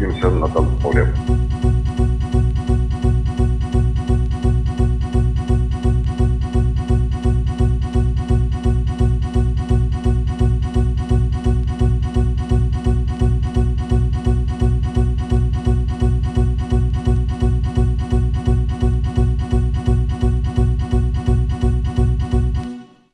themselves